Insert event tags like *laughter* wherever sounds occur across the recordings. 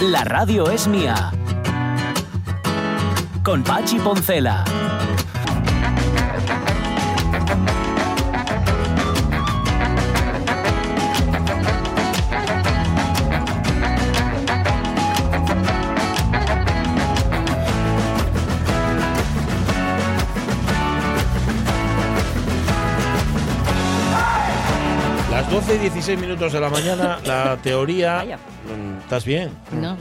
La radio es mía. Con Pachi Poncela. Las 12 y 16 minutos de la mañana, la *laughs* teoría. Vaya. ¿Estás bien? No,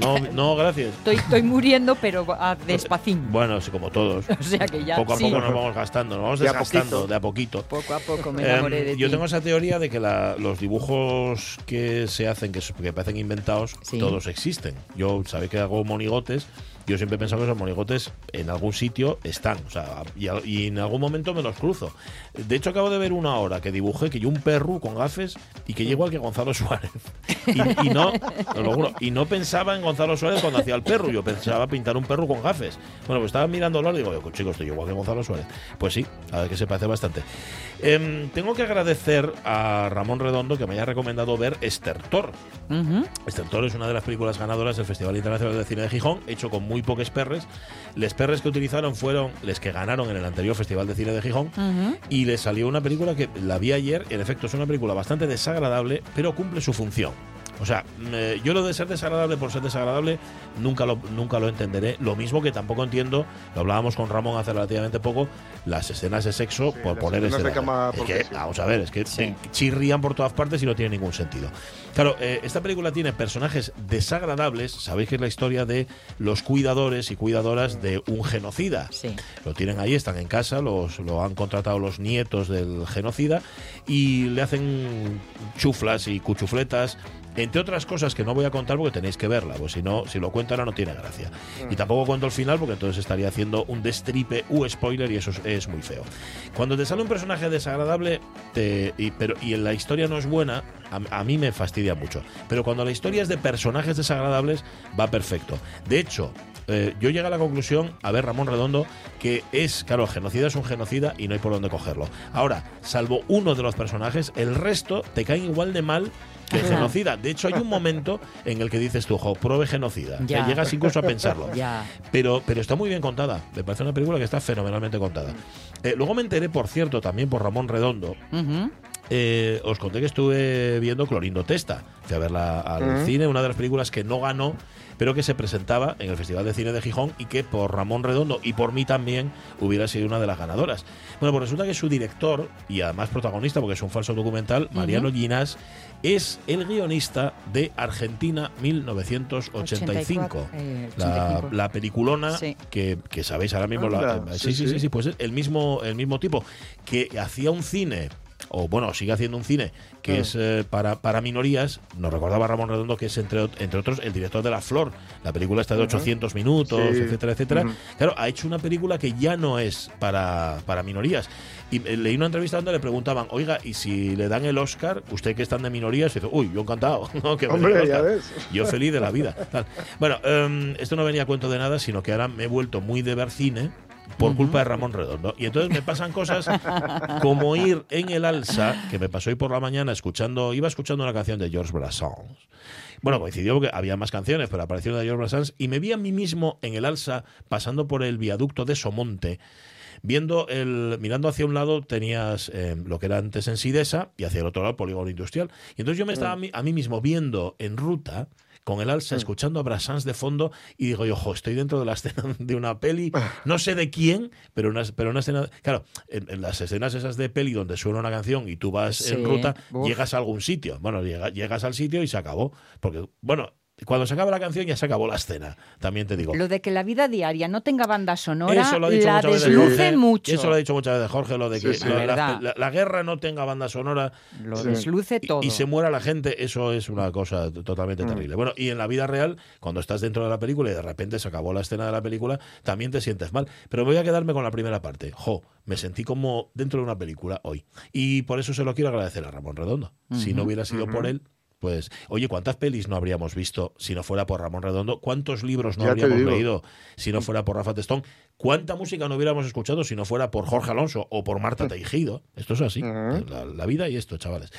No, no, gracias. estoy, estoy muriendo, pero a despacín. Bueno, sí, como todos. *laughs* O sea que ya poco a sí. poco nos vamos gastando, nos vamos De a desgastando poquito. de a poquito. Poco a poco me Em, enamoré de yo ti. tengo esa teoría de que la- los dibujos que se hacen, que, que parecen inventados, Sí. todos existen. Yo sabéis que hago monigotes. Yo siempre he pensado que esos monigotes en algún sitio están. O sea, y, a- y en algún momento me los cruzo. De hecho, acabo de ver una hora que dibujé que yo un perro con gafes y que llego al que Gonzalo Suárez. *laughs* Y, y no, os lo juro, y no pensaba en Gonzalo Suárez cuando hacía el perro. Yo pensaba pintar un perro con gafes. Bueno, pues estaba mirándolo y digo, "Yo, chicos, estoy igual que Gonzalo Suárez. Pues sí, a ver que se parece bastante. Em, tengo que agradecer a Ramón Redondo que me haya recomendado ver Estertor. Estertor es una de las películas ganadoras del Festival Internacional de Cine de Gijón, hecho con muy pocos perres. Les perres que utilizaron fueron les que ganaron en el anterior Festival de Cine de Gijón. Y le salió una película que la vi ayer, y en efecto es una película bastante desagradable, pero cumple su función. O sea, me- yo lo de ser desagradable por ser desagradable nunca lo, nunca lo entenderé. Lo mismo que tampoco entiendo, lo hablábamos con Ramón hace relativamente poco, las escenas de sexo Sí, por poner escenas de escenas. cama Es porque que, sí. vamos a ver, es que Sí. eh, chirrían por todas partes y no tiene ningún sentido. Claro, eh, esta película tiene personajes desagradables. Sabéis que es la historia de los cuidadores y cuidadoras de un genocida. Sí. Lo tienen ahí, están en casa, los, lo han contratado los nietos del genocida y le hacen chuflas y cuchufletas. Entre otras cosas que no voy a contar porque tenéis que verla, pues si no, si lo cuento ahora no tiene gracia. Y tampoco cuento el final porque entonces estaría haciendo un destripe u spoiler y eso es, es muy feo. Cuando te sale un personaje desagradable te- y, pero, y la historia no es buena, a, a mí me fastidia mucho. Pero cuando la historia es de personajes desagradables, va perfecto. De hecho, eh, yo llegué a la conclusión, a ver, Ramón Redondo, que es, claro, genocida es un genocida y no hay por dónde cogerlo. Ahora, salvo uno de los personajes, el resto te caen igual de mal Ajá. genocida. De hecho, hay un momento en el que dices tú, jo, pruebe genocida. Que Ya. llegas incluso a pensarlo. Ya. Pero, pero está muy bien contada. Me parece una película que está fenomenalmente contada. Eh, luego me enteré, por cierto, también por Ramón Redondo. Eh, os conté que estuve viendo Clorindo Testa. Fui a verla al cine, una de las películas que no ganó, pero que se presentaba en el Festival de Cine de Gijón y que por Ramón Redondo y por mí también hubiera sido una de las ganadoras. Bueno, pues resulta que su director y además protagonista, porque es un falso documental, Mariano Ginás, es el guionista de Argentina 1985. 84, eh, La, 85. la peliculona Sí. que, que sabéis ahora mismo. la- Anda, sí, sí, sí, sí, pues es el mismo, el mismo tipo que hacía un cine. O bueno, sigue haciendo un cine que Mm. es eh, para, para minorías. Nos recordaba Ramón Redondo que es, entre, entre otros, el director de La Flor. La película está de Ujú. 800 minutos, Sí. etcétera, etcétera. Claro, ha hecho una película que ya no es para, para minorías. Y leí una entrevista donde le preguntaban, oiga, ¿y si le dan el Oscar, usted que están de minorías? Y dice, uy, yo encantado. *laughs* Hombre, ya Oscar". ves. Yo feliz de la vida. Bueno, em, esto no venía a cuento de nada, sino que ahora me he vuelto muy de ver cine por culpa de Ramón Redondo. Y entonces me pasan cosas como ir en el alza, que me pasó hoy por la mañana escuchando, iba escuchando una canción de Georges Brassens. Bueno, coincidió porque había más canciones, pero apareció una de Georges Brassens y me vi a mí mismo en el alza pasando por el viaducto de Somonte. Viendo el, mirando hacia un lado tenías eh, lo que era antes en Sidesa y hacia el otro lado polígono industrial. Y entonces yo me estaba a mí, a mí mismo viendo en ruta con el alza, escuchando a Brassens de fondo y digo yo, ojo, estoy dentro de la *laughs* escena de una peli, *laughs* no sé de quién, pero una, pero una escena... Claro, en, en las escenas esas de peli donde suena una canción y tú vas Sí, en ruta, uf. llegas a algún sitio. Bueno, llega- llegas al sitio y se acabó. Porque, bueno, Cuando se acaba la canción ya se acabó la escena, también te digo. Lo de que la vida diaria no tenga banda sonora Eso lo ha dicho la muchas veces desluce Jorge. mucho. Eso lo ha dicho muchas veces Jorge, lo de que Sí, sí. lo- la, Verdad. la- la guerra no tenga banda sonora Lo Sí. desluce todo. y, se muera la gente, eso es una cosa totalmente terrible. Bueno, y en la vida real, cuando estás dentro de la película y de repente se acabó la escena de la película, también te sientes mal. Pero voy a quedarme con la primera parte. Jo, me sentí como dentro de una película hoy. Y por eso se lo quiero agradecer a Ramón Redondo. Si no hubiera sido por él, pues, oye, ¿cuántas pelis no habríamos visto si no fuera por Ramón Redondo? ¿Cuántos libros no Ya habríamos leído si no fuera por Rafa Testón? ¿Cuánta música no hubiéramos escuchado si no fuera por Jorge Alonso o por Marta *laughs* Teijido? Esto es así, Ujú. la, la vida y esto, chavales.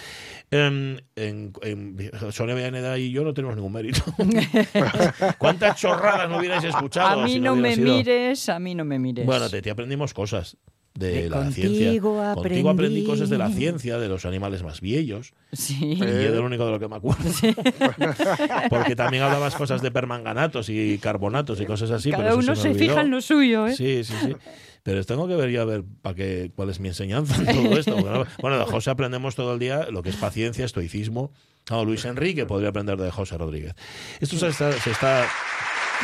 Em, en, en- Sonia Villaneda y yo no tenemos ningún mérito. *laughs* ¿Cuántas chorradas no hubierais escuchado? a mí si no, me sido? mires, a mí no me mires. Bueno, te, te aprendimos cosas de, De la contigo ciencia. Contigo aprendí cosas de la ciencia, de los animales más viejos. Sí. Y es de lo único de lo que me acuerdo. *laughs* Porque también hablabas cosas de permanganatos y carbonatos y cosas así. pero Cada uno se fija en lo suyo, ¿eh? Sí, sí, sí. Pero tengo que ver ya a ver para qué, cuál es mi enseñanza en todo esto. Bueno, de José aprendemos todo el día lo que es paciencia, estoicismo. No, Luis Enrique podría aprender de José Rodríguez. Esto se está, se está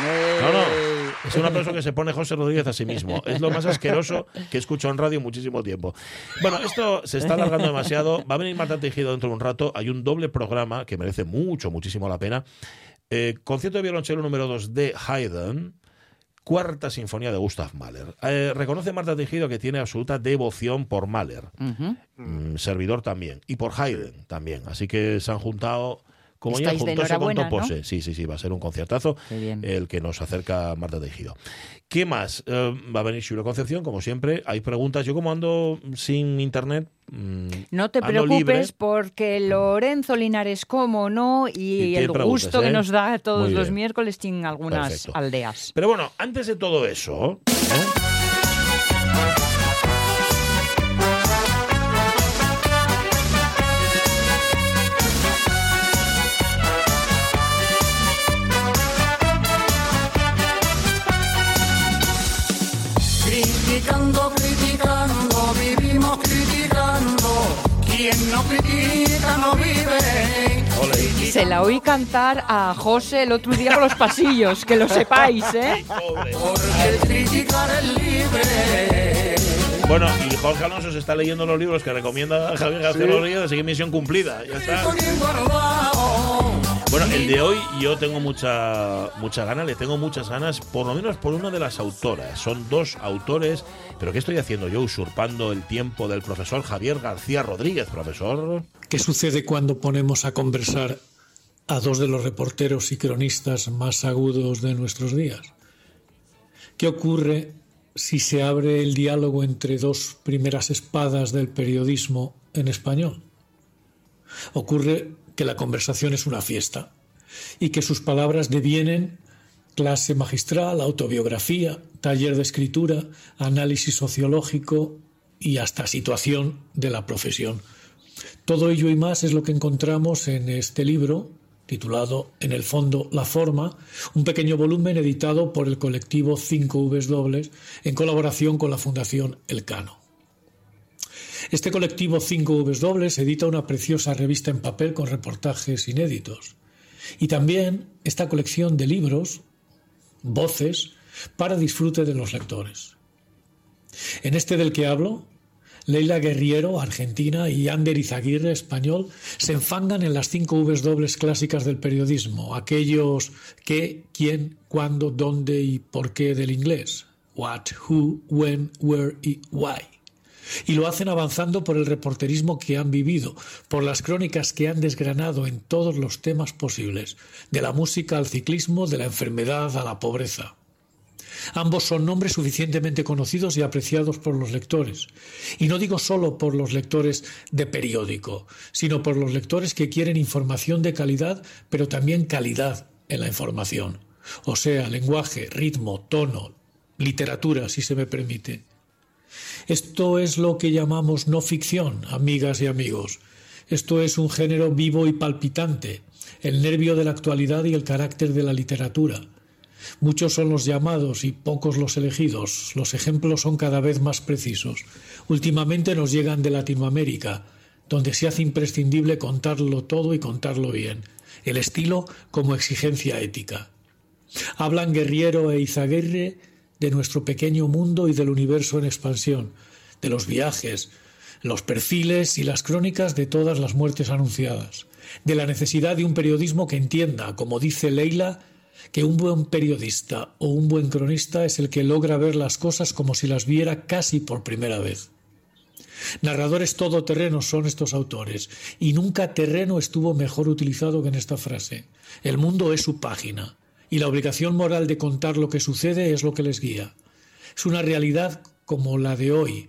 no, no. Es un aplauso que se pone José Rodríguez a sí mismo. Es lo más asqueroso que escucho en radio en muchísimo tiempo. Bueno, esto se está alargando demasiado. Va a venir Marta Tejido dentro de un rato. Hay un doble programa que merece mucho, muchísimo la pena. Eh, concierto de violonchelo número 2 de Haydn. Cuarta Sinfonía de Gustav Mahler. Eh, reconoce Marta Tejido que tiene absoluta devoción por Mahler. Mm, servidor también. Y por Haydn también. Así que se han juntado. Como de juntóse con Topose. ¿no? Sí, sí, sí, va a ser un conciertazo el que nos acerca Marta Tejido. ¿Qué más? Eh, va a venir Julio Concepción, como siempre. Hay preguntas. Yo como ando sin internet... mm, No te preocupes libre. porque Lorenzo Linares, como no, y, Y tiene el gusto ¿eh? que nos da todos los miércoles tienen algunas Perfecto. aldeas. Pero bueno, antes de todo eso... ¿eh? No critica no vive. Se la oí cantar a José el otro día por los pasillos, que lo sepáis, ¿eh? Porque el criticar es libre. Bueno, y Jorge Alonso se está leyendo los libros que recomienda Javier García Rodríguez, así que misión cumplida. Ya está. Bueno, el de hoy yo tengo mucha mucha gana, le tengo muchas ganas, por lo menos por una de las autoras. Son dos autores, pero ¿qué estoy haciendo yo usurpando el tiempo del profesor Javier García Rodríguez, profesor? ¿Qué sucede cuando ponemos a conversar a dos de los reporteros y cronistas más agudos de nuestros días? ¿Qué ocurre si se abre el diálogo entre dos primeras espadas del periodismo en español? Ocurre que la conversación es una fiesta y que sus palabras devienen clase magistral, autobiografía, taller de escritura, análisis sociológico y hasta situación de la profesión. Todo ello y más es lo que encontramos en este libro, titulado En el fondo La forma, un pequeño volumen editado por el colectivo 5W en colaboración con la Fundación Elcano. Este colectivo 5W edita una preciosa revista en papel con reportajes inéditos. Y también esta colección de libros, voces, para disfrute de los lectores. En este del que hablo, Leila Guerriero, argentina, y Ander Izaguirre, español, se enfangan en las cinco Vs dobles clásicas del periodismo, aquellos qué, quién, cuándo, dónde y por qué del inglés. What, who, when, where y why. Y lo hacen avanzando por el reporterismo que han vivido, por las crónicas que han desgranado en todos los temas posibles, de la música al ciclismo, de la enfermedad a la pobreza. Ambos son nombres suficientemente conocidos y apreciados por los lectores. Y no digo solo por los lectores de periódico, sino por los lectores que quieren información de calidad, pero también calidad en la información. O sea, lenguaje, ritmo, tono, literatura, si se me permite. Esto es lo que llamamos no ficción, amigas y amigos. Esto es un género vivo y palpitante, el nervio de la actualidad y el carácter de la literatura. Muchos son los llamados y pocos los elegidos. Los ejemplos son cada vez más precisos. Últimamente nos llegan de Latinoamérica, donde se hace imprescindible contarlo todo y contarlo bien. el estilo como exigencia ética. Hablan Guerriero e Izaguirre de nuestro pequeño mundo y del universo en expansión, de los viajes, los perfiles y las crónicas de todas las muertes anunciadas, de la necesidad de un periodismo que entienda, como dice Leila, que un buen periodista o un buen cronista es el que logra ver las cosas como si las viera casi por primera vez. Narradores todoterrenos son estos autores, y nunca terreno estuvo mejor utilizado que en esta frase. El mundo es su página, y la obligación moral de contar lo que sucede es lo que les guía. Es una realidad como la de hoy,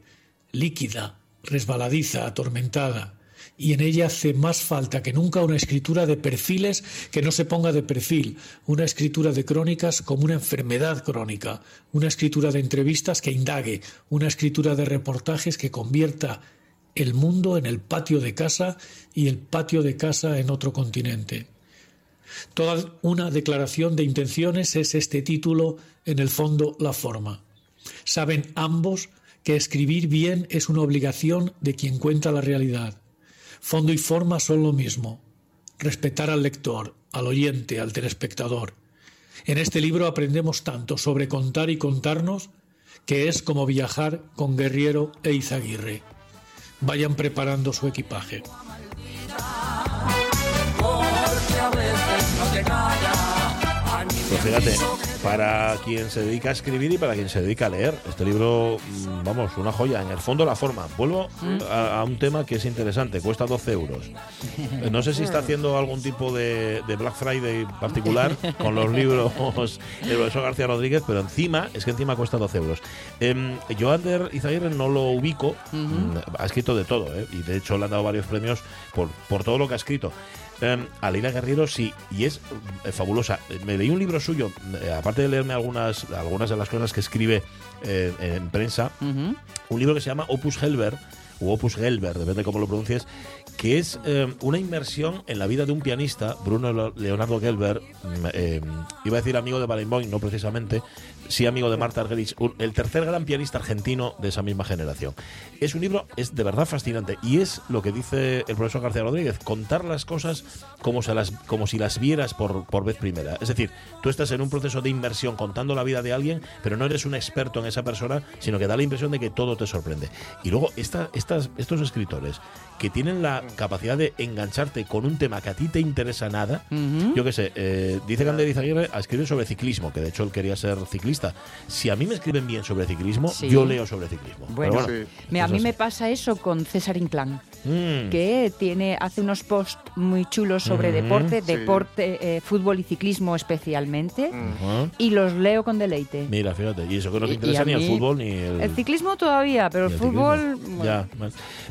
líquida, resbaladiza, atormentada, y en ella hace más falta que nunca una escritura de perfiles que no se ponga de perfil, una escritura de crónicas como una enfermedad crónica, una escritura de entrevistas que indague, una escritura de reportajes que convierta el mundo en el patio de casa y el patio de casa en otro continente. Toda una declaración de intenciones es este título, en el fondo la forma. Saben ambos que escribir bien es una obligación de quien cuenta la realidad. Fondo y forma son lo mismo. Respetar al lector, al oyente, al telespectador. En este libro aprendemos tanto sobre contar y contarnos que es como viajar con Guerriero e Izaguirre. Vayan preparando su equipaje. Pues fíjate, para quien se dedica a escribir y para quien se dedica a leer, este libro, mm, vamos, una joya. En el fondo, la forma. Vuelvo a, a un tema que es interesante, cuesta 12 euros. Eh, No sé si está haciendo algún tipo de, de Black Friday particular con los libros *laughs* del profesor García Rodríguez, pero encima, es que encima cuesta 12 euros. Eh, Joander Izaguirre no lo ubico, mm, ha escrito de todo, ¿eh? y de hecho le han dado varios premios por, por todo lo que ha escrito. Eh, a Leila Guerrero sí, y es eh, fabulosa. Me leí un libro suyo, eh, aparte de leerme algunas, algunas de las cosas que escribe eh, en prensa, un libro que se llama Opus Helber, o Opus Gelber, depende de cómo lo pronuncies, que es eh, una inmersión en la vida de un pianista, Bruno Leonardo Gelber, mm, eh, iba a decir amigo de Barenboim, no precisamente, sí amigo de Marta Argerich, el tercer gran pianista argentino de esa misma generación. Es un libro, es de verdad fascinante, y es lo que dice el profesor García Rodríguez, contar las cosas como, se las, como si las vieras por, por vez primera. Es decir, tú estás en un proceso de inmersión contando la vida de alguien, pero no eres un experto en esa persona, sino que da la impresión de que todo te sorprende. Y luego esta, estas, estos escritores que tienen la capacidad de engancharte con un tema que a ti te interesa nada, yo qué sé, eh, dice Gander Izaguirre a escribir sobre ciclismo, que de hecho él quería ser ciclista. Si a mí me escriben bien sobre ciclismo, Sí. yo leo sobre ciclismo. Bueno, Sí. me- a mí así. me pasa eso con César Inclán, Mm. que tiene hace unos posts muy chulos sobre deporte, Sí. deporte, eh, fútbol y ciclismo especialmente, y los leo con deleite. Mira, fíjate, y eso que no te interesa ni el fútbol ni el, El ciclismo todavía, pero el el fútbol... bueno. Ya.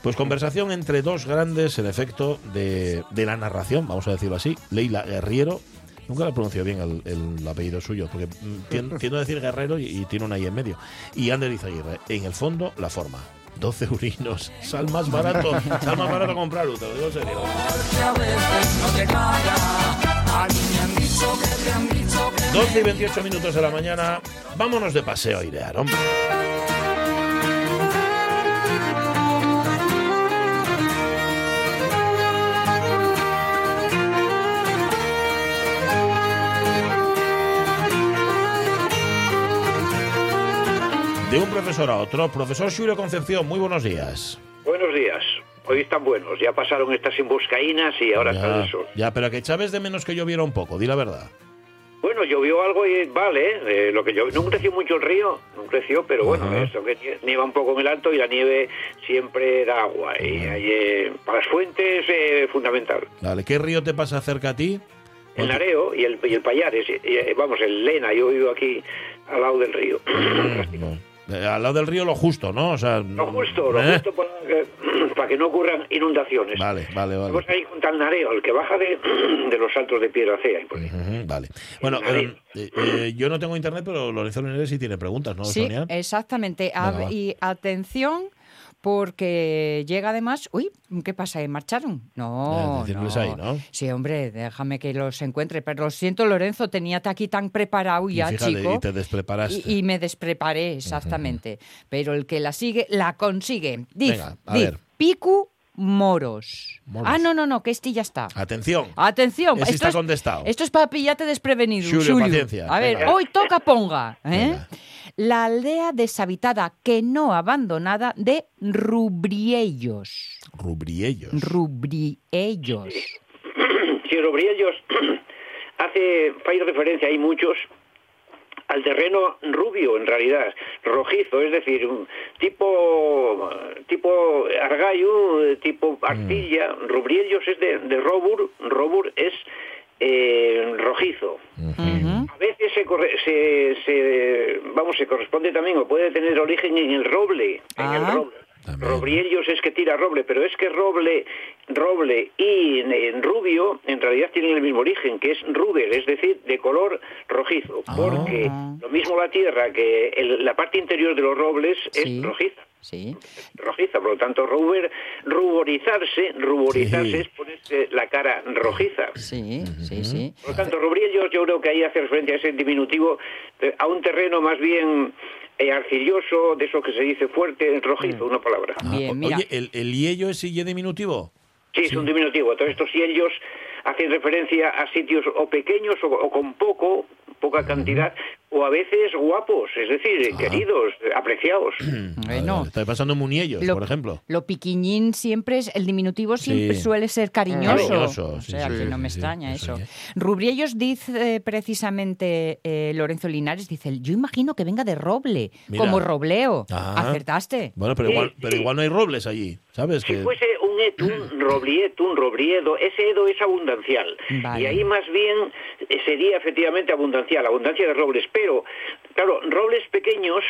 Pues conversación entre dos grandes, en efecto, de, de la narración, vamos a decirlo así. Leila Guerriero, nunca le pronuncio bien el, el apellido suyo, porque mm, tien- *laughs* tiendo a decir guerrero y, y tiene una I en medio. Y Ander Izaguirre, en el fondo, la forma. 12 eurinos, sal más barato, sal más barato comprarlo, te lo digo en serio. porque a veces no te calla. A mí me han dicho que te han dicho que 12 y 28 minutos de la mañana, vámonos de paseo a airear, hombre. De un profesor a otro, profesor Xulio Concepción, muy buenos días. Buenos días. Hoy están buenos. Ya pasaron estas emboscaínas y ahora está Ya, el sol. ya, pero que echaves de menos que lloviera un poco, di la verdad. Bueno, llovió algo y vale. eh, lo que yo no creció mucho el río, no creció, pero bueno, esto que nie- nieva un poco en el alto y la nieve siempre da agua. Y eh, para las fuentes eh, fundamental. Vale, ¿qué río te pasa cerca a ti? El Nareo y el, y el Payares, y- y, vamos, el Lena, yo vivo aquí al lado del río. *clears throat* No. Eh, Al lado del río lo justo, ¿no? O sea, Lo justo, lo ¿eh? justo para que, *clears throat* para que no ocurran inundaciones. Vale, vale, vale. Vamos ahí con el Nareo, el que baja de, *clears throat* de los saltos de Piedra Cea. y por ahí. Ujú, Vale. Bueno, eh, eh, yo no tengo internet, pero Lorenzo Linares sí tiene preguntas, ¿no, Sí, Sonia? exactamente. Venga, y atención, porque llega además. Uy, ¿qué pasa? ¿Eh? ¿Marcharon? No. Sí, hombre, déjame que los encuentre. Pero lo siento, Lorenzo, tenía aquí tan preparado Y ya, fíjate, chico. y te despreparaste. Y, y me despreparé, exactamente. Pero el que la sigue, la consigue. Diz, Venga, a ver. Picu moros. Moros. Ah, no, no, no, que este ya está. Atención. Atención, Ese esto está es, contestado. esto es para pillarte desprevenido. Xulio. paciencia, A ver, venga. hoy toca ponga. ¿eh? La aldea deshabitada que no abandonada de Rubriellos. Rubriellos. Rubriellos. Si *clears throat* Robriellos *clears throat* hace fai referencia, hay muchos, al terreno rubio en realidad, rojizo, es decir, un tipo tipo argallo, eh, tipo arcilla, Rubriellos es de, de robur, robur es eh, rojizo. A veces se, corre- se, se- vamos se corresponde también o puede tener origen en el roble, en Ah. el roble. Robriellos es que tira roble, pero es que roble, roble y en, en rubio en realidad tienen el mismo origen, que es ruber, es decir, de color rojizo, porque Ah. lo mismo la tierra que el- la parte interior de los robles Sí. es rojiza Sí. rojiza, por lo tanto, ruber, ruborizarse, ruborizarse Sí. es ponerse la cara rojiza. Sí, sí, sí. Por lo tanto, Rubriellos yo creo que ahí hace referencia a ese diminutivo, eh, a un terreno más bien eh, arcilloso, de eso que se dice fuerte, rojizo, una palabra. Ah, Bien, o- mira. Oye, ¿el, el hiello es y diminutivo? Sí, es un diminutivo. Todos estos ellos hacen referencia a sitios o pequeños o, o con poco, poca cantidad, o a veces guapos, es decir, Ah. queridos, apreciados. *clears throat* Bueno, Está pasando en Muniellos, lo, por ejemplo. lo piquiñín siempre es, el diminutivo siempre Sí. suele ser cariñoso. Cariñoso, o sea, sí, que no sí, me sí, extraña eso eso. ya. Rubriellos dice eh, precisamente eh, Lorenzo Linares, dice, yo imagino que venga de roble, Mira. como robleo. Ah. Acertaste. Bueno, pero Sí, igual, pero sí. igual no hay robles allí, ¿sabes? Si Que- fuese un etu, un roblieto, un robriedo, ese edo es abundancial. Vale. Y ahí más bien eh, sería efectivamente abundancial, abundancia de robles. Pero, claro, robles pequeños,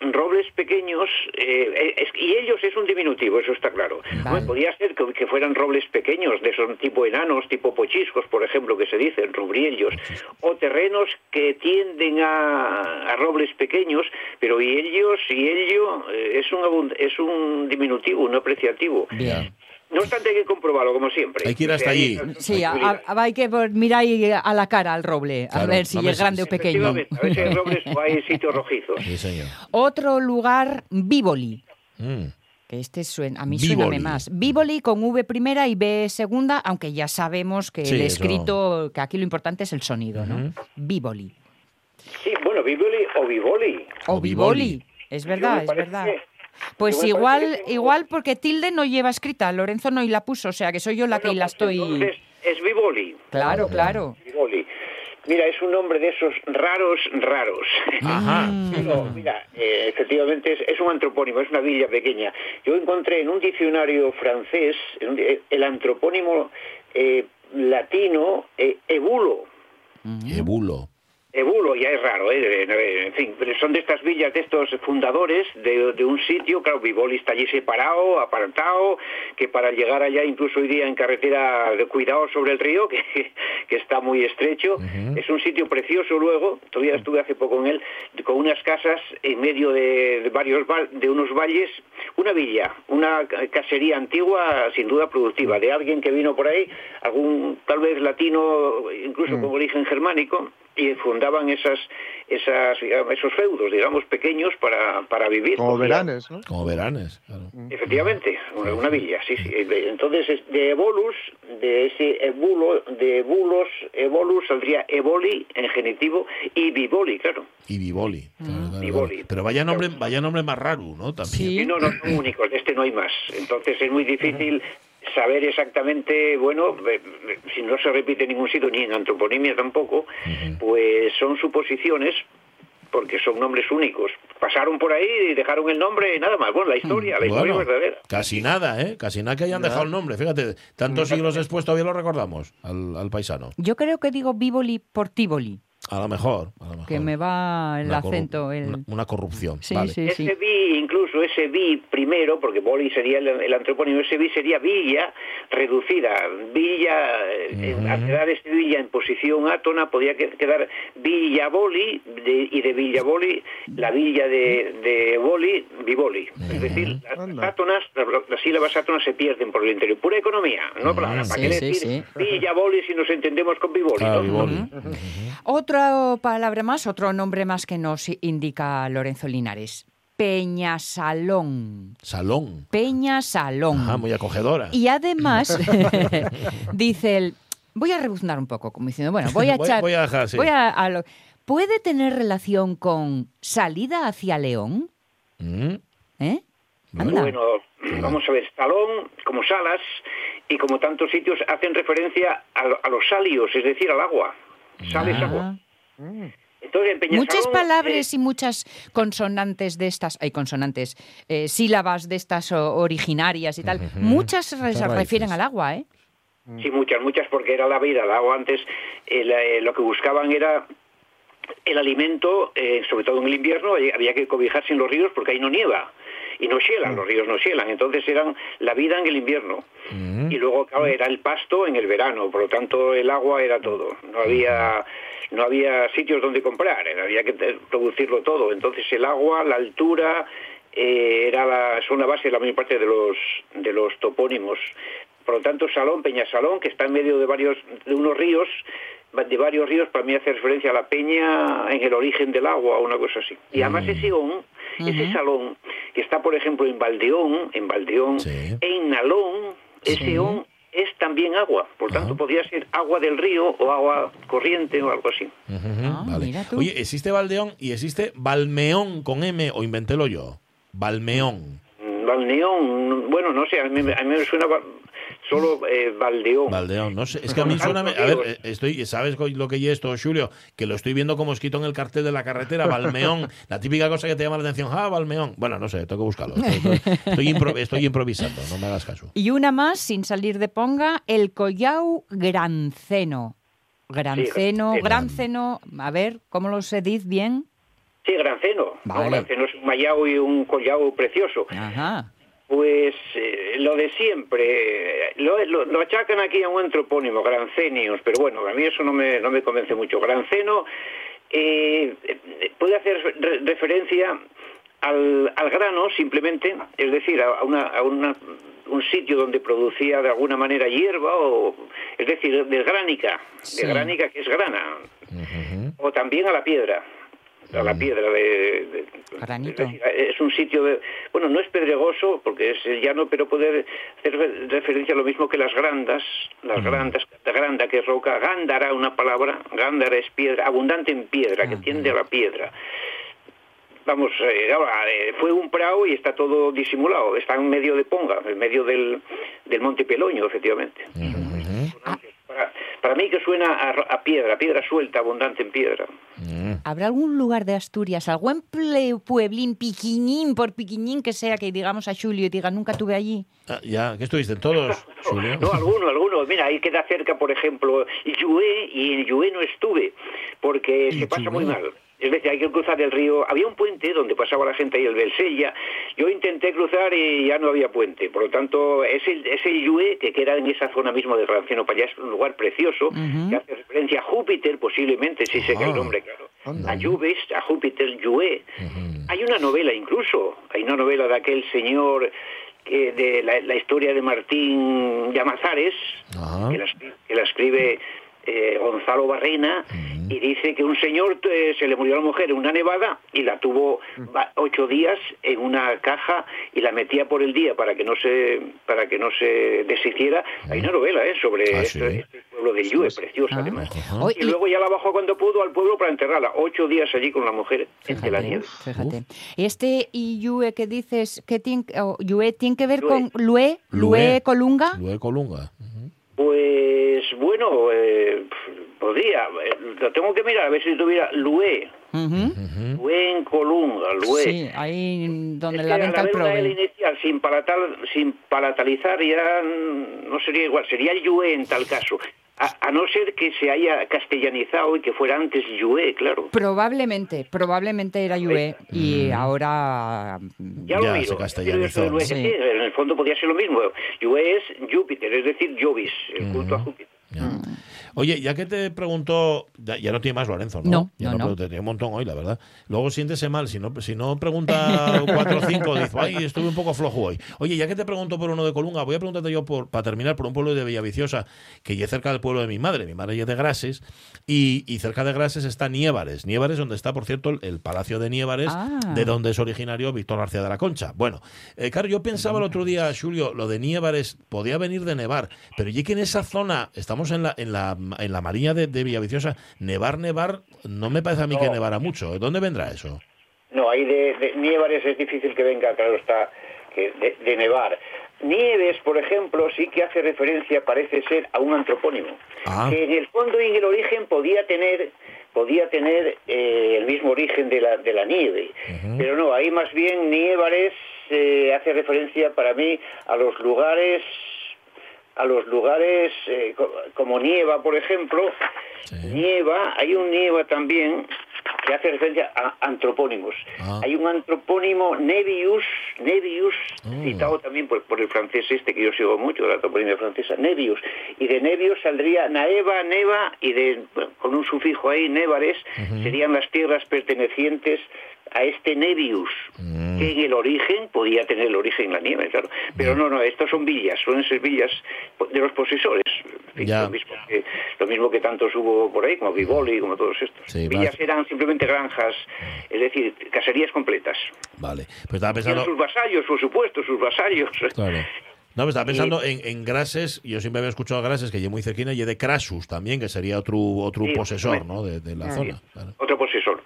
robles pequeños, eh, es- y ellos es un diminutivo, eso está claro. Vale. Bueno, podría ser que, que fueran robles pequeños, de esos tipo enanos, tipo pochiscos, por ejemplo, que se dicen, rubriellos, o terrenos que tienden a, a robles pequeños, pero y ellos, y ello eh, es un abund- es un diminutivo, un apreciativo. Bien. No obstante, hay que comprobarlo, como siempre. Hay que ir hasta O sea, allí. Sí, a- posibilidades. a- hay que mirar ahí a la cara al roble, a ver si es grande o pequeño. A veces hay *laughs* robles o hay sitios rojizos. Sí, señor. Otro lugar, Bívoli. Mm. Que este suena, a mí Bívoli. suena más. Bívoli con V primera y B segunda, aunque ya sabemos que Sí, el eso- escrito, que aquí lo importante es el sonido, ¿no? Bívoli. Sí, bueno, Biboli o Biboli. O Bívoli. Bívoli. Es verdad, es verdad. que- Pues igual, igual porque tilde no lleva escrita, Lorenzo no y la puso, o sea que soy yo la que la estoy. Entonces, es Biboli. Claro, claro. Biboli. Mira, es un nombre de esos raros, raros. Ajá. *laughs* Pero, mira, eh, efectivamente es, es un antropónimo, es una villa pequeña. Yo encontré en un diccionario francés en un- eh, el antropónimo eh, latino eh, ebulo. Ebulo. Ebulo ya es raro, ¿eh? en fin, son de estas villas de estos fundadores de, de un sitio, claro, Vivoli está allí separado, apartado, que para llegar allá incluso hoy día en carretera de cuidado sobre el río, *laughs* que, que está muy estrecho, es un sitio precioso luego, todavía estuve hace poco en él, con unas casas en medio de, de varios de unos valles, una villa, una ca- casería antigua, sin duda productiva, de alguien que vino por ahí, algún tal vez latino, incluso con origen germánico, y fundaban esas, esas, digamos, esos feudos, digamos, pequeños para, para vivir. Como veranes, ¿no? Como veranes. claro. Efectivamente, una, una villa, sí, sí. Entonces, es de evolus, de ese ebulo, de ebulos, evolus saldría eboli en genitivo y biboli, claro. Y Biboli. claro, claro, Biboli. claro. Pero vaya nombre, vaya nombre más raro, ¿no? También. Sí. Y no, no son únicos, de este no hay más. Entonces es muy difícil saber exactamente, bueno, eh, eh, si no se repite en ningún sitio, ni en antroponimia tampoco, pues son suposiciones porque son nombres únicos. Pasaron por ahí y dejaron el nombre y nada más. Bueno, la historia, la historia Bueno, verdadera. casi nada, ¿eh? Casi nada que hayan dejado el nombre. Fíjate, tantos siglos después todavía lo recordamos al, al paisano. Yo creo que digo Bívoli por Tívoli, A lo mejor. A lo mejor. que me va el Una corru- acento. El... Una, una corrupción. Sí, vale. sí, sí. Ese vi, incluso ese vi primero, porque Boli sería el, el antropónimo, ese vi sería villa reducida. Villa, eh, al quedar este villa en posición átona, podía que- quedar Villa Boli, de- y de Villa Boli, la villa de, de Boli, Biboli. Es decir, las Anda. átonas, las, las sílabas átonas se pierden por el interior. Pura economía, no palabra. ¿Para Sí, qué sí, decir sí. Villa Boli si nos entendemos con Biboli? Claro, no? Biboli. Otra palabra más, otro nombre más que nos indica Lorenzo Linares. Peñasalón. Salón. Peñasalón. Ajá, muy acogedora. Y además, *laughs* dice él, voy a rebuznar un poco, como diciendo, bueno, *laughs* voy a echar... voy a dejar, sí. voy a- a lo- ¿Puede tener relación con salida hacia León? Mm, ¿Eh? Anda. Bueno, vamos a ver, salón, como salas y como tantos sitios, hacen referencia a, a los salios, es decir, al agua. Sal es Ah. agua. Entonces, en Peñasalón, Muchas palabras eh, y muchas consonantes de estas, hay consonantes, eh, sílabas de estas o- originarias y tal, muchas se Muchas refieren al agua, ¿eh? Sí, muchas, muchas, porque era la vida. El agua antes, eh, la- eh, lo que buscaban era el alimento, eh, sobre todo en el invierno, había que cobijarse en los ríos porque ahí no nieva. Y no hielan, los ríos no hielan. Entonces eran la vida en el invierno. Y luego, claro, era el pasto en el verano. Por lo tanto, el agua era todo. No había, no había sitios donde comprar. era- Había que producirlo todo. Entonces, el agua, la altura, eh, era la, son la base de la mayor parte de los, de los topónimos. Por lo tanto, Salón, Peñasalón, que está en medio de varios, de unos ríos, de varios ríos, para mí hace referencia a la peña en el origen del agua o una cosa así. Y además ese on, ese salón, que está, por ejemplo, en Valdeón, en Valdeón, Sí. en Nalón, ese on es también agua. Por tanto, podría ser agua del río o agua corriente o algo así. Ah, vale. mira tú. Oye, existe Valdeón y existe Balmeón con M o inventélo yo. Balmeón. Mm, Balneón, bueno, no sé, a mí, me- a mí me suena solo eh, Valdeón. Valdeón, no sé, es que a mí suena, a ver, eh, estoy, ¿sabes lo que es esto, Julio? Que lo estoy viendo como escrito en el cartel de la carretera, Balmeón, la típica cosa que te llama la atención, ah, Balmeón. Bueno, no sé, tengo que buscarlo. Estoy, estoy- estoy impro- estoy improvisando, no me hagas caso. Y una más, sin salir de ponga, el collau granceno. Granceno, Sí, granceno, a ver, ¿cómo lo se dice bien? Sí, Granceno. No, Vale. Granceno es un mayao y un collao precioso. Ajá. Pues eh, lo de siempre, lo, lo- lo achacan aquí a un antropónimo, Grancenius, pero bueno, a mí eso no me, no me convence mucho. Granceno eh, puede hacer re- referencia al, al grano simplemente, es decir, a, una, a una- un sitio donde producía de alguna manera hierba, o, es decir, de gránica, Sí. de gránica que es grana, o también a la piedra. A la piedra de, de- es un sitio de, bueno no es pedregoso porque es llano pero puede hacer re- referencia a lo mismo que las grandas las grandas la granda que es roca. Gándara una palabra gándara es piedra abundante en piedra que tiende a la piedra. Vamos eh, ahora eh, fue un prao y está todo disimulado está en medio de Ponga en medio del, del Monte Peloño efectivamente. Para, para mí que suena a, a piedra piedra suelta abundante en piedra ¿Habrá algún lugar de Asturias, algún pueblín piquiñín, por piquiñín que sea, que digamos a Julio y diga, nunca tuve allí? Ah, ya, ¿qué estuviste todos, Julio? No, alguno, alguno. Mira, ahí queda cerca, por ejemplo, Llué, y en Llué no estuve, porque se pasa muy mal. Es decir, hay que cruzar el río. Había un puente donde pasaba la gente ahí, el Belsella. Yo intenté cruzar y ya no había puente. Por lo tanto, ese, ese Llué, que queda en esa zona mismo de Ranceno para allá, es un lugar precioso, que hace referencia a Júpiter, posiblemente, sé que el nombre, claro. A Llubes, a Júpiter, Llué. Hay una novela incluso, hay una novela de aquel señor que de la, la historia de Martín Llamazares, la, que la escribe eh, Gonzalo Barrena, y dice que un señor eh, se le murió a la mujer en una nevada y la tuvo ocho días en una caja y la metía por el día para que no se para que no se deshiciera. Hay una novela eh, sobre Ah, este, sí. este pueblo de Llue, preciosa Ah. además. Y luego ya la bajó cuando pudo al pueblo para enterrarla. Ocho días allí con la mujer entre la Fíjate, nieve. fíjate. Este Iyue que dices, que tiene, o Yue tiene que ver Lue. con Lue, Lue, Lue. Colunga. Luego Colunga. Pues bueno, eh, podría. eh, lo tengo que mirar a ver si tuviera Lue. Ujú. Lue en Colunga, Lue. Sí, ahí donde Es la venta al el prove. inicial sin, palatal, sin palatalizar ya no sería igual, sería Yue en tal caso. A, a no ser que se haya castellanizado y que fuera antes Yue, claro. Probablemente, probablemente era Yue y ahora mm, Ya, Ya, lo se miro. castellanizó, sí, en el fondo podría ser lo mismo. Yue es Júpiter, es decir, Jovis, el culto a Júpiter. Ya. Oye, ya que te preguntó, ya, ya no tiene más Lorenzo, ¿no? No, ya no, no. pero Tenía un montón hoy, la verdad. Luego siéntese mal, si no, si no pregunta *laughs* cuatro o cinco, dice, ay, estuve un poco flojo hoy. Oye, ya que te pregunto por uno de Colunga, voy a preguntarte yo por, para terminar por un pueblo de Villaviciosa, que ya es cerca del pueblo de mi madre. Mi madre es de Grases, y, y cerca de Grases está Niévares. Niévares, donde está, por cierto, el, el Palacio de Niévares, Ah. de donde es originario Víctor García de la Concha. Bueno, eh, claro, yo pensaba el otro día, Julio, lo de Niévares podía venir de nevar, pero ya que en esa zona, estamos en la, en la, en la Mariña de, de Villaviciosa, nevar, nevar, no me parece a mí que nevara mucho. ¿De dónde vendrá eso? No, ahí de, de Nievares es difícil que venga, claro está, que de, de nevar. Nieves, por ejemplo, sí que hace referencia, parece ser, a un antropónimo, Ah. que en el fondo y en el origen podía tener podía tener eh, el mismo origen de la, de la nieve. Pero no, ahí más bien Nievares eh, hace referencia para mí a los lugares a los lugares eh, co- como Nieva, por ejemplo, Nieva, hay un Nieva también que hace referencia a antropónimos. Ah. Hay un antropónimo Nevius, Nevius, Oh. citado también por, por el francés este que yo sigo mucho, la toponimia francesa, Nevius. Y de Nevius saldría Naeva, Neva, y de, con un sufijo ahí, Névares, serían las tierras pertenecientes a este Nevius, Mm. que en el origen podía tener el origen en la nieve, claro. Pero no, no, estos son villas, suelen ser villas de los posesores. En fin, Ya. Lo, mismo que, lo mismo que tantos hubo por ahí, como Vivoli, como todos estos. Sí, villas eran simplemente granjas, es decir, caserías completas. Vale, pues estaba pensando... sus vasallos, por supuesto, sus vasallos. Claro. No, me estaba pensando en, en Grases, yo siempre había escuchado a Grases, que llevo muy cerquina, y de Crasus también, que sería otro, otro Sí, posesor. ¿no? de, de la Sí. zona. Claro. Otro posesor.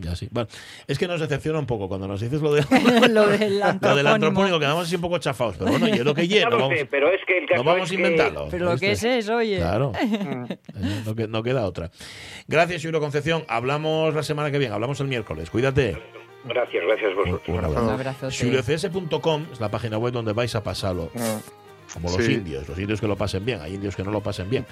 Ya sí. Bueno, es que nos decepciona un poco cuando nos dices lo, de, *laughs* lo del *laughs* lo antropónimo. del antropónico, quedamos así un poco chafados. Pero bueno, y es lo que lo vamos, sé, pero es que el caso no vamos a que- inventarlo. Pero lo que es ¿viste? es, oye. Claro. *laughs* Eh, no, que- no queda otra. Gracias, Julio Concepción. Hablamos la semana que viene, hablamos el miércoles. Cuídate. Gracias, gracias vosotros. un abrazo. Un. JulioCS.com es la página web donde vais a pasarlo. Como los Sí. indios, los indios que lo pasen bien, hay indios que no lo pasen bien.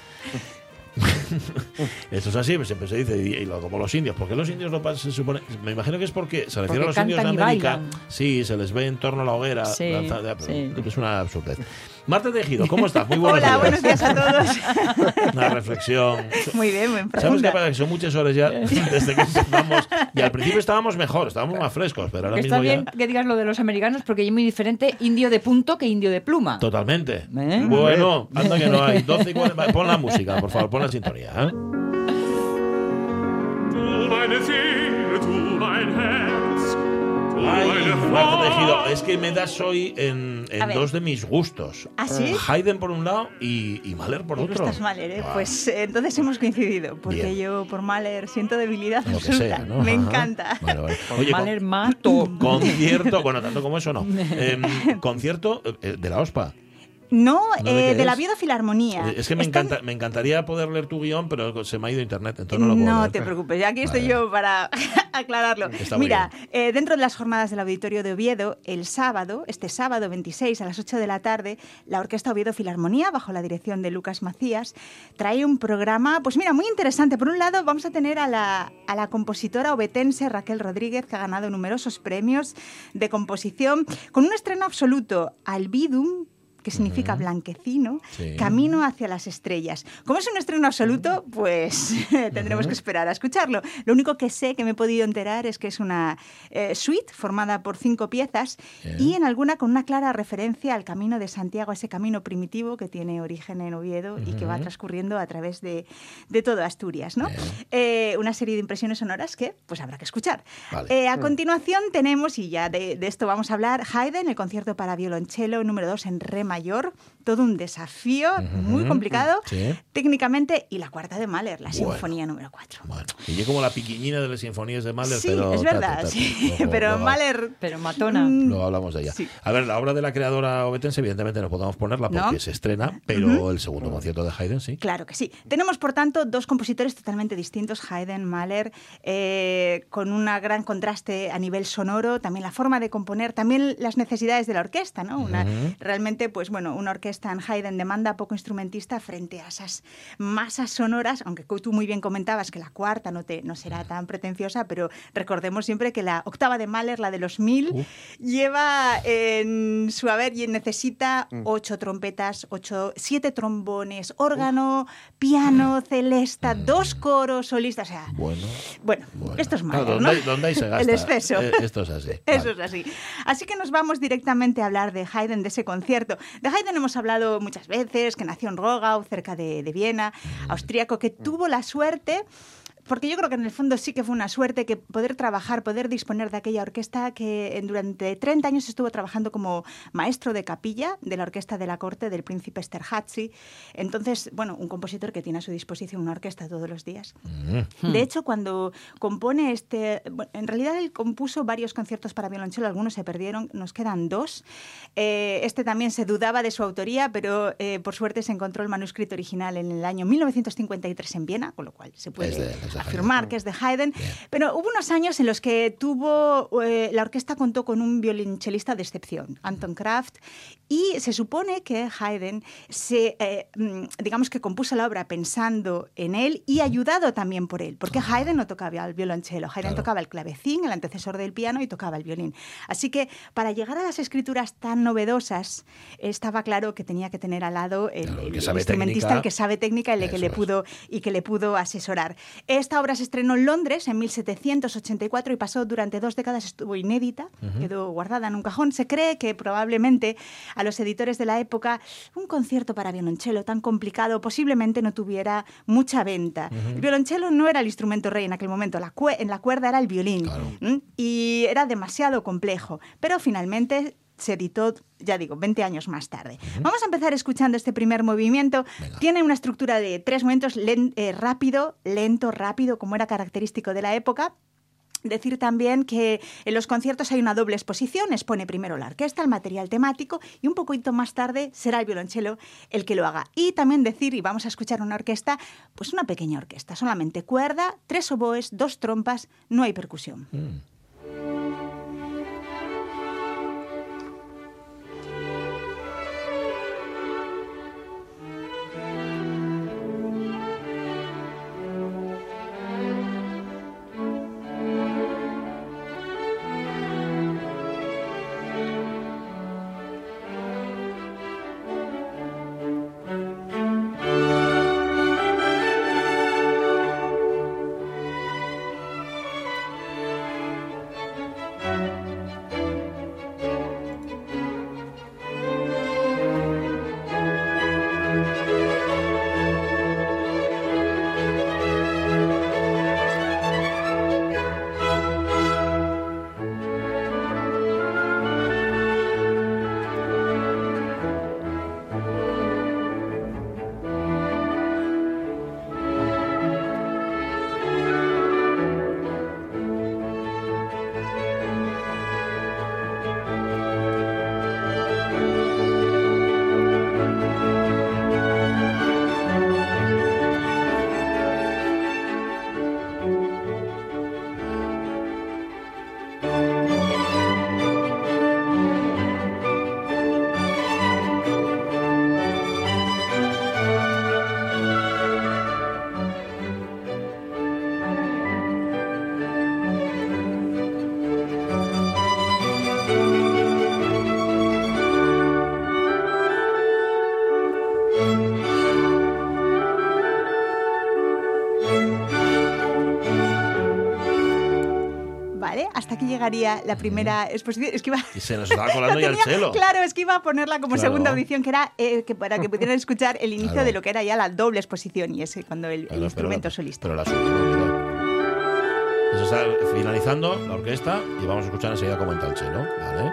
*laughs* Esto es así, pues siempre se dice, y, y lo- como los indios, ¿por qué los indios lo pasan? Se supone, me imagino que es porque se refiere a los Porque indios de América. bailan. Sí, se les ve en torno a la hoguera. Sí, lanza- ya, pero sí. Es una absurdez. Marta Tejido, ¿cómo estás? Muy buenos Hola, días. buenos días a todos. *laughs* Una reflexión. Muy bien, muy ¿Sabes qué profunda. pasa? Que son muchas horas ya *laughs* desde que empezamos. Y al principio estábamos mejor, estábamos más frescos, pero ahora está mismo bien ya. que digas lo de los americanos porque es muy diferente indio de punto que indio de pluma. Totalmente. ¿Eh? Bueno, anda que no hay. *laughs* 12 y 40. Pon la música, por favor, pon la sintonía. ¿eh? Du meine Seele, du mein Herz, du Ay, Marta. Tejido, es que me das hoy en, dos de mis gustos. ¿Ah, sí? Haydn por un lado y, y Mahler por otro. gustas Mahler, ¿eh? Ah, Pues entonces hemos coincidido, porque Bien. yo por Mahler siento debilidad lo que sea, ¿no? Me Ajá. encanta. Vale, vale. Oye, con- Mahler mato. *laughs* concierto, bueno, tanto como eso no. *laughs* Em, concierto eh, de la OSPA. No, ¿No de eh, de la? Viedo Filarmonía. Es que me, Están- encanta, me encantaría poder leer tu guion, pero se me ha ido internet, entonces no lo puedo No leer. te preocupes, ya aquí estoy yo para *laughs* aclararlo. Está Mira, eh, dentro de las jornadas del Auditorio de Oviedo, el sábado, este sábado 26 a las 8 de la tarde, la Orquesta Oviedo Filarmonía, bajo la dirección de Lucas Macías, trae un programa, pues mira, muy interesante. Por un lado, vamos a tener a la, a la compositora obetense Raquel Rodríguez, que ha ganado numerosos premios de composición, con un estreno absoluto, Albidum, que significa blanquecino, Sí. Camino hacia las estrellas. Como es un estreno absoluto, pues *laughs* tendremos que esperar a escucharlo. Lo único que sé que me he podido enterar es que es una eh, suite formada por cinco piezas y en alguna con una clara referencia al Camino de Santiago, ese camino primitivo que tiene origen en Oviedo y que va transcurriendo a través de, de todo Asturias. ¿no? Eh, una serie de impresiones sonoras que pues habrá que escuchar. Vale. Eh, a continuación tenemos, y ya de, de esto vamos a hablar, Haydn, el concierto para violonchelo número 2 en re mayor, todo un desafío muy complicado Sí. técnicamente, y la cuarta de Mahler, la Bueno. sinfonía número 4. Bueno, y yo como la piquiñina de las sinfonías de Mahler, Sí, pero... es verdad, ta, sí, luego- *laughs* pero luego- Mahler... Pero matona. mm, Luego hablamos de ella. Sí. A ver, la obra de la creadora obetense, evidentemente no podemos ponerla porque No. se estrena, pero el segundo concierto de Haydn sí. Claro que sí. Tenemos, por tanto, dos compositores totalmente distintos, Haydn, Mahler, eh, con un gran contraste a nivel sonoro, también la forma de componer, también las necesidades de la orquesta, ¿no? Una, Realmente, pues pues bueno, una orquesta en Haydn demanda poco instrumentista frente a esas masas sonoras, aunque tú muy bien comentabas que la cuarta no, te, no será tan pretenciosa, pero recordemos siempre que la octava de Mahler, la de los mil, lleva en su haber y necesita ocho trompetas, ocho, siete trombones, órgano, piano, celesta, dos coros solistas, o sea, Bueno, bueno, bueno. esto es ¿dónde, ¿no? hay se gasta? El exceso. Eh, esto es así. *laughs* Eso Vale. es así. Así que nos vamos directamente a hablar de Haydn, de ese concierto. De Haydn hemos hablado muchas veces, que nació en Rogau, cerca de, de Viena, austríaco, que tuvo la suerte porque yo creo que en el fondo sí que fue una suerte que poder trabajar, poder disponer de aquella orquesta que en- durante 30 años estuvo trabajando como maestro de capilla de la orquesta de la corte del príncipe Esterházy. Entonces, bueno, un compositor que tiene a su disposición una orquesta todos los días. Mm. De hecho, cuando compone este, bueno, en realidad él compuso varios conciertos para violonchelo, algunos se perdieron, nos quedan dos. Eh, este también se dudaba de su autoría, pero eh, por suerte se encontró el manuscrito original en el año 1953 en Viena, con lo cual se puede Es es Haydn. afirmar que es de Haydn. Pero hubo unos años en los que tuvo, eh, la orquesta contó con un violonchelista de excepción, Anton Kraft, y se supone que Haydn se, eh, mm, digamos que compuso la obra pensando en él y ayudado también por él, porque Haydn no tocaba el violonchelo, Haydn Claro. tocaba el clavecín, el antecesor del piano, y tocaba el violín. Así que para llegar a las escrituras tan novedosas, estaba claro que tenía que tener al lado el, Claro, el el- instrumentista, técnica. el que sabe técnica y el que le es. pudo y que le pudo asesorar. Esta obra se estrenó en Londres en 1784 y pasó durante dos décadas, estuvo inédita, quedó guardada en un cajón. Se cree que probablemente a los editores de la época un concierto para violonchelo tan complicado posiblemente no tuviera mucha venta. El violonchelo no era el instrumento rey en aquel momento, la en la cuerda era el violín y era demasiado complejo, pero finalmente se editó, ya digo, 20 años más tarde. Vamos a empezar escuchando este primer movimiento. Venga. Tiene una estructura de tres momentos, len- eh, rápido, lento, rápido, como era característico de la época. Decir también que en los conciertos hay una doble exposición, expone primero la orquesta, el material temático y un poquito más tarde será el violonchelo el que lo haga. Y también decir, y vamos a escuchar una orquesta, pues una pequeña orquesta, solamente cuerda, tres oboes, dos trompas, no hay percusión. ¿Vale? Llegaría la primera exposición. Es que iba... Y se nos estaba colando ya *laughs* el chelo. Claro, es que iba a ponerla como Claro. segunda audición, que era eh, que para que pudieran escuchar el inicio Claro. de lo que era ya la doble exposición, y es cuando el, el Claro, pero instrumento solista. Pero la. Eso está finalizando la orquesta y vamos a escuchar enseguida cómo entra el chelo, ¿vale?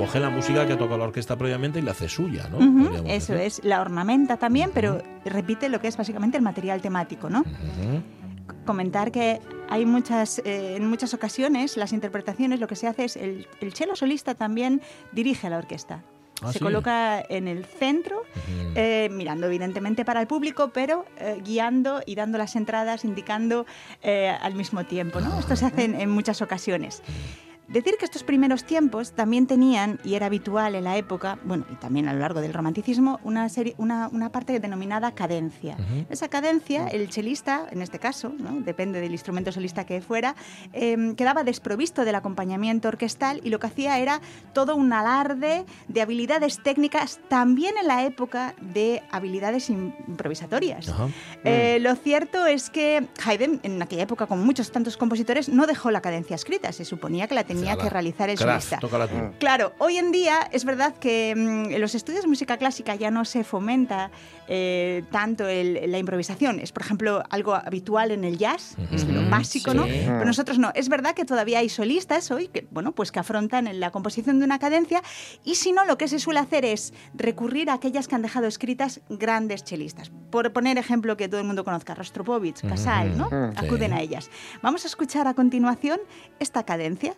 Coge la música que ha tocado la orquesta previamente y la hace suya, ¿no? Ujú, Podríamos eso decir. es, la ornamenta también, pero repite lo que es básicamente el material temático, ¿no? Ujú. Comentar que hay muchas, eh, en muchas ocasiones las interpretaciones lo que se hace es el, el cello solista también dirige a la orquesta. Ah, se sí. coloca en el centro, eh, mirando evidentemente para el público, pero eh, guiando y dando las entradas, indicando eh, al mismo tiempo. ¿no? Esto se hace en, en muchas ocasiones. Decir que estos primeros tiempos también tenían, y era habitual en la época, bueno, y también a lo largo del romanticismo, una, serie, una, una parte denominada cadencia. Esa cadencia, el chelista, en este caso, ¿no? depende del instrumento solista que fuera, eh, quedaba desprovisto del acompañamiento orquestal y lo que hacía era todo un alarde de habilidades técnicas, también en la época de habilidades im- improvisatorias. Ajá. Eh, lo cierto es que Haydn, en aquella época, como muchos tantos compositores, no dejó la cadencia escrita. Se suponía que la tenía Ala, que realizar el solista. tú. Claro, hoy en día es verdad que mm, en los estudios de música clásica ya no se fomenta eh, tanto el- la improvisación. Es, por ejemplo, algo habitual en el jazz, es lo básico, ¿no? Pero nosotros no. Es verdad que todavía hay solistas hoy que, bueno, pues que afrontan la composición de una cadencia y si no, lo que se suele hacer es recurrir a aquellas que han dejado escritas grandes chelistas. Por poner ejemplo que todo el mundo conozca, Rostropovich, Casal, ¿no? Mm. Acuden a ellas. Vamos a escuchar a continuación esta cadencia.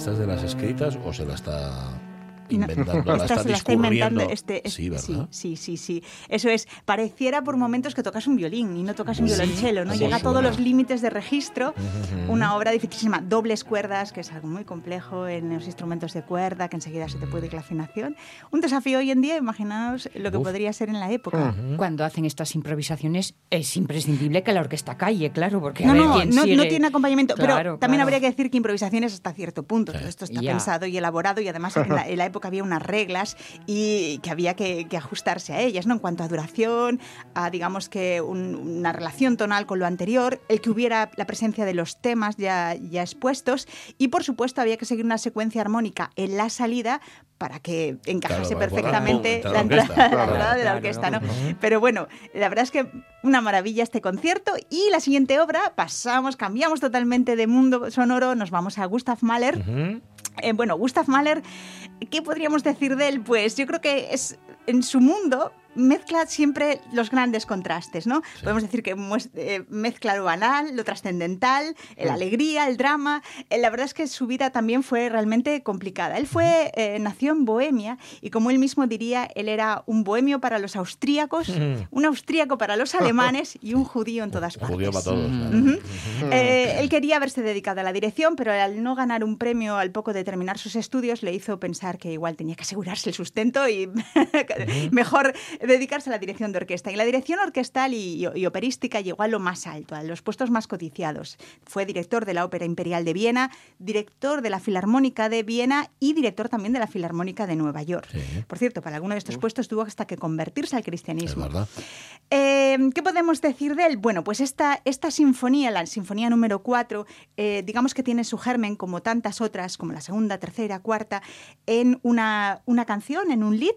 ¿Estas de las escritas o se la está inventando? La está se la está discurriendo. inventando. Este, es- sí, ¿verdad? Sí, sí, sí. Eso es. Pareciera por momentos que tocas un violín y no tocas un Sí, violonchelo, ¿no? Llega a todos los límites de registro. Una obra dificilísima. Dobles cuerdas, que es algo muy complejo en los instrumentos de cuerda, que enseguida se te puede ir la afinación. Un desafío hoy en día, imaginaos lo que Uf. podría ser en la época. Cuando hacen estas improvisaciones es imprescindible que la orquesta calle, claro, porque No, a ver no, quién no, sigue. no tiene acompañamiento, pero Claro, también claro. habría que decir que improvisaciones hasta cierto punto. Todo esto está Ya. pensado y elaborado y además en la, en la época había unas reglas y que había que, que ajustarse a ellas, ¿no? En cuanto a duración, a digamos que un- una relación tonal con lo anterior, el que hubiera la presencia de los temas ya, ya expuestos y por supuesto había que seguir una secuencia armónica en la salida para que encajase Claro, perfectamente la entrada, orquesta. la entrada de la Claro, orquesta, ¿no? Pero bueno, la verdad es que una maravilla este concierto y la siguiente obra pasamos, cambiamos totalmente de mundo sonoro, nos vamos a Gustav Mahler. Eh, bueno, Gustav Mahler, ¿qué podríamos decir de él? Pues yo creo que es en su mundo mezcla siempre los grandes contrastes, ¿no? Podemos decir que eh, mezcla lo banal, lo trascendental, eh, la alegría, el drama. Eh, la verdad es que su vida también fue realmente complicada. Él fue, eh, nació en Bohemia y como él mismo diría, él era un bohemio para los austríacos, un austríaco para los alemanes y un judío en todas partes. Judío para todos. Eh, él quería haberse dedicado a la dirección, pero al no ganar un premio al poco de terminar sus estudios, le hizo pensar que igual tenía que asegurarse el sustento y *laughs* mejor dedicarse a la dirección de orquesta. Y la dirección orquestal y, y operística llegó a lo más alto, a los puestos más codiciados. Fue director de la Ópera Imperial de Viena, director de la Filarmónica de Viena y director también de la Filarmónica de Nueva York. Sí. Por cierto, para alguno de estos puestos tuvo hasta que convertirse al Es cristianismo. verdad. Eh, ¿Qué podemos decir de él? Bueno, pues esta, esta sinfonía, la sinfonía número 4, eh, digamos que tiene su germen, como tantas otras, como la segunda, tercera, cuarta, en una, una canción, en un lead.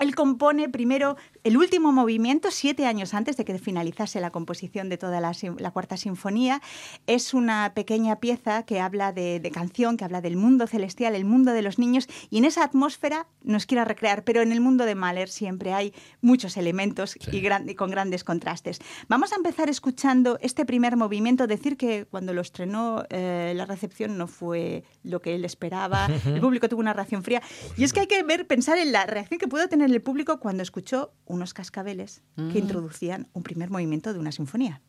Él compone primero el último movimiento, siete años antes de que finalizase la composición de toda la, la cuarta sinfonía. Es una pequeña pieza que habla de, de canción, que habla del mundo celestial, el mundo de los niños, y en esa atmósfera nos quiere recrear, pero en el mundo de Mahler siempre hay muchos elementos y, gran- y con grandes contrastes. Vamos a empezar escuchando este primer movimiento, decir que cuando lo estrenó eh, la recepción no fue lo que él esperaba, *laughs* el público tuvo una reacción fría, y es que hay que ver, pensar en la reacción que pudo tener el público cuando escuchó unos cascabeles que introducían un primer movimiento de una sinfonía.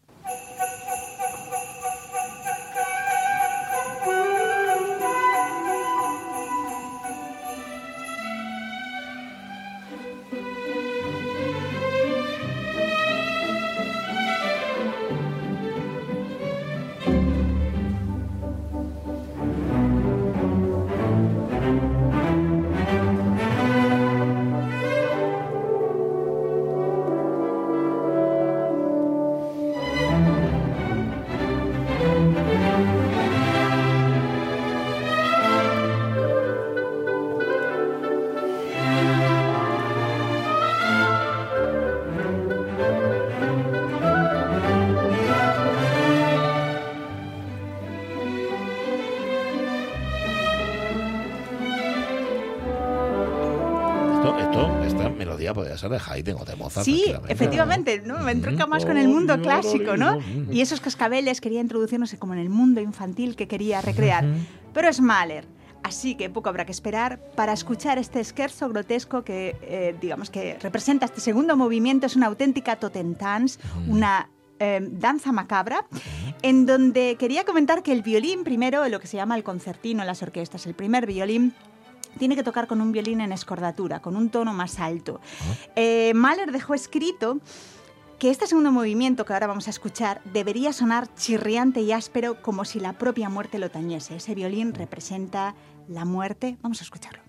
Ser de Haydn o de Mozart. Sí, efectivamente, ¿no? me entronca más con el mundo clásico, ¿no? Y esos cascabeles quería introducirnos como en el mundo infantil que quería recrear. Pero es Mahler. Así que poco habrá que esperar para escuchar este scherzo grotesco que, eh, digamos, que representa este segundo movimiento. Es una auténtica totentans, una eh, danza macabra, en donde quería comentar que el violín, primero, lo que se llama el concertino en las orquestas, el primer violín, tiene que tocar con un violín en escordatura, con un tono más alto. Eh, Mahler dejó escrito que este segundo movimiento que ahora vamos a escuchar debería sonar chirriante y áspero como si la propia muerte lo tañese. Ese violín representa la muerte. Vamos a escucharlo.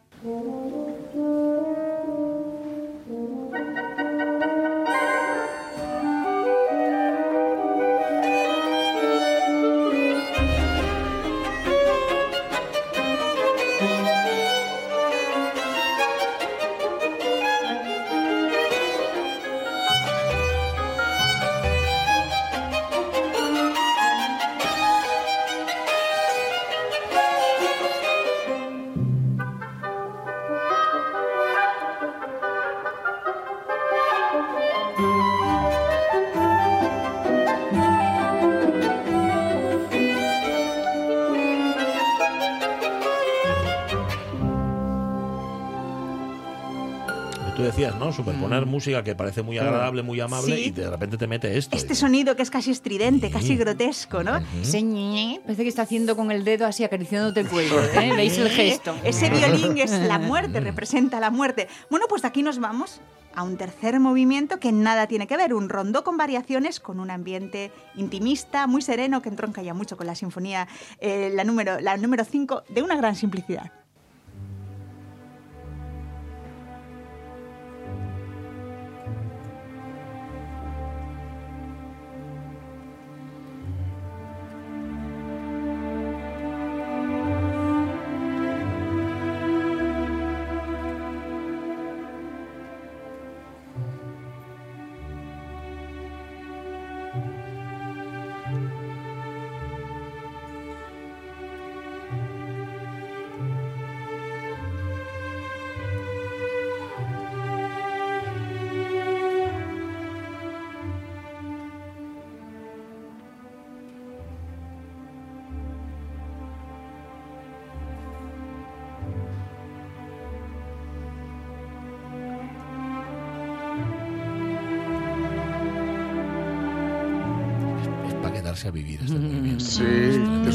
Decías, ¿no? Superponer música que parece muy agradable, muy amable Sí. y de repente te mete esto. Este Dices, sonido que es casi estridente, casi grotesco, ¿no? Ñe, parece que está haciendo con el dedo así acariciándote el cuello. ¿eh? ¿Veis el gesto? Ese violín es la *laughs* muerte, representa la muerte. Bueno, pues de aquí nos vamos a un tercer movimiento que nada tiene que ver, un rondó con variaciones, con un ambiente intimista, muy sereno, que entronca ya mucho con la sinfonía, eh, la número la número 5, de una gran simplicidad.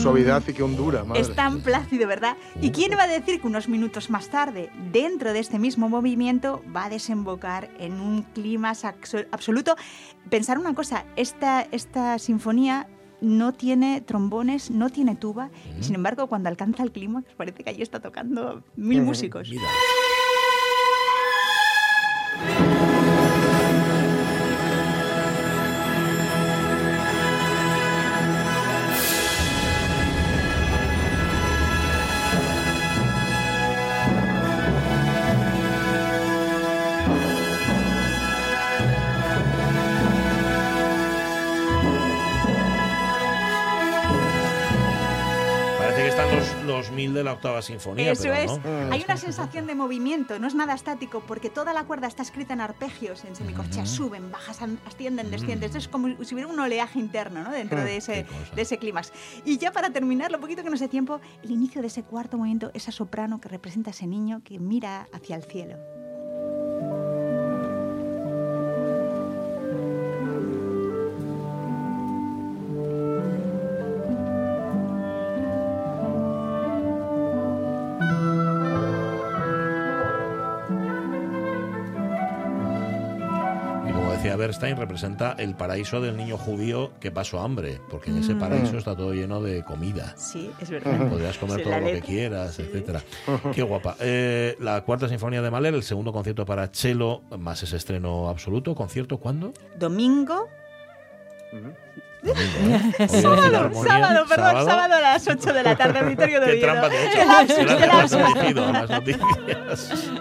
Suavidad y qué hondura, madre. Es tan plácido, ¿verdad? ¿Y quién va a decir que unos minutos más tarde, dentro de este mismo movimiento, va a desembocar en un clima absoluto? Pensar una cosa, esta, esta sinfonía no tiene trombones, no tiene tuba, y sin embargo, cuando alcanza el clímax, parece que allí está tocando mil músicos. Mira. Octava sinfonía. Eso pero es. no. Hay una sensación de movimiento, no es nada estático, porque toda la cuerda está escrita en arpegios, en semicorcheas, suben, bajas, ascienden, descienden. Esto es como si hubiera un oleaje interno ¿no? dentro de ese, de ese clímax. Y ya para terminar, lo poquito que nos dé tiempo, el inicio de ese cuarto movimiento, esa soprano que representa a ese niño que mira hacia el cielo. Decía Bernstein, representa el paraíso del niño judío que pasó hambre, porque en ese paraíso está todo lleno de comida. Sí, es verdad. Podrías comer Sí, todo lo que quieras, etcétera. *laughs* Qué guapa. Eh, la cuarta sinfonía de Mahler, el segundo concierto para cello, más ese estreno absoluto. ¿Concierto cuándo? Domingo. Domingo, ¿eh? *laughs* Sábado, sábado, perdón, sábado a las 8 de la tarde, auditorio de Qué Oviedo. trampa te he hecho. *laughs* Las noticias.